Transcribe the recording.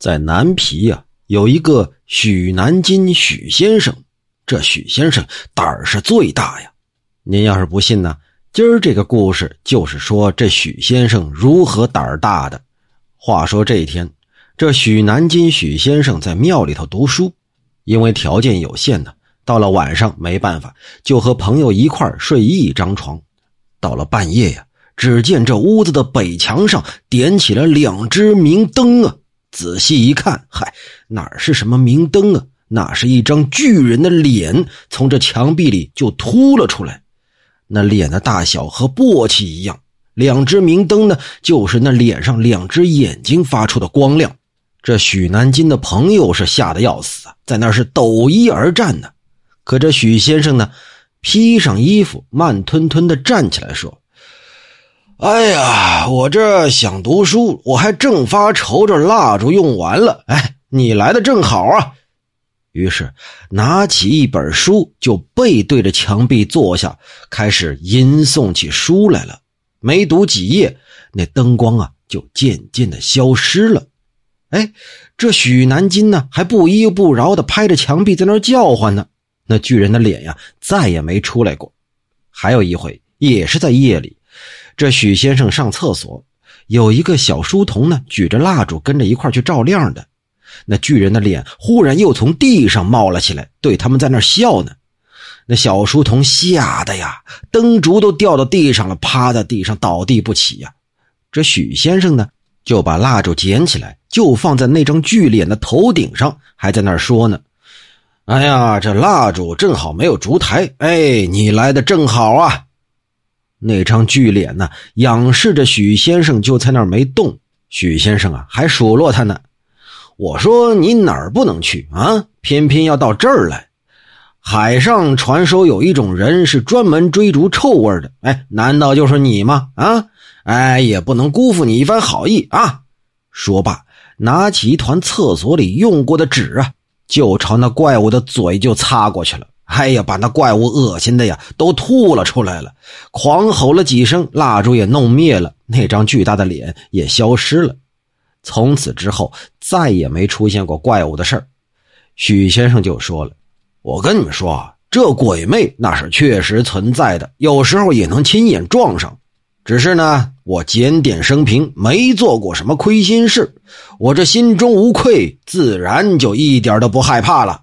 在南皮呀，有一个许南金许先生。这许先生胆儿是最大呀。您要是不信呢，今儿这个故事就是说这许先生如何胆儿大的。话说这一天，这许南金许先生在庙里头读书，因为条件有限呢，到了晚上没办法，就和朋友一块睡一张床。到了半夜呀，只见这屋子的北墙上点起了两只明灯啊。仔细一看，嗨，哪是什么明灯啊？那是一张巨人的脸从这墙壁里就凸了出来。那脸的大小和簸箕一样。两只明灯呢，就是那脸上两只眼睛发出的光亮。这许南金的朋友是吓得要死啊，在那是抖衣而战呢。可这许先生呢，披上衣服，慢吞吞的站起来说。哎呀，我这想读书，我还正发愁着蜡烛用完了。哎，你来的正好啊！于是拿起一本书，就背对着墙壁坐下，开始吟诵起书来了。没读几页，那灯光啊就渐渐的消失了。哎，这许南金呢，还不依不饶的拍着墙壁在那叫唤呢。那巨人的脸呀，再也没出来过。还有一回，也是在夜里。这许先生上厕所，有一个小书童呢，举着蜡烛跟着一块去照亮的。那巨人的脸忽然又从地上冒了起来，对他们在那笑呢。那小书童吓得呀，灯烛都掉到地上了，趴在地上倒地不起呀。这许先生呢，就把蜡烛捡起来，就放在那张巨脸的头顶上，还在那说呢：“哎呀，这蜡烛正好没有烛台，哎，你来的正好啊。”那张巨脸呢，仰视着许先生，就在那儿没动。许先生啊，还数落他呢。我说你哪儿不能去啊？偏偏要到这儿来。海上传说有一种人是专门追逐臭味的，哎，难道就是你吗？啊，哎，也不能辜负你一番好意啊。说罢，拿起一团厕所里用过的纸啊，就朝那怪物的嘴就擦过去了。哎呀，把那怪物恶心的呀，都吐了出来了，狂吼了几声，蜡烛也弄灭了，那张巨大的脸也消失了。从此之后，再也没出现过怪物的事儿。许先生就说了：“我跟你们说啊，这鬼魅那是确实存在的，有时候也能亲眼撞上。只是呢，我检点生平，没做过什么亏心事，我这心中无愧，自然就一点都不害怕了。”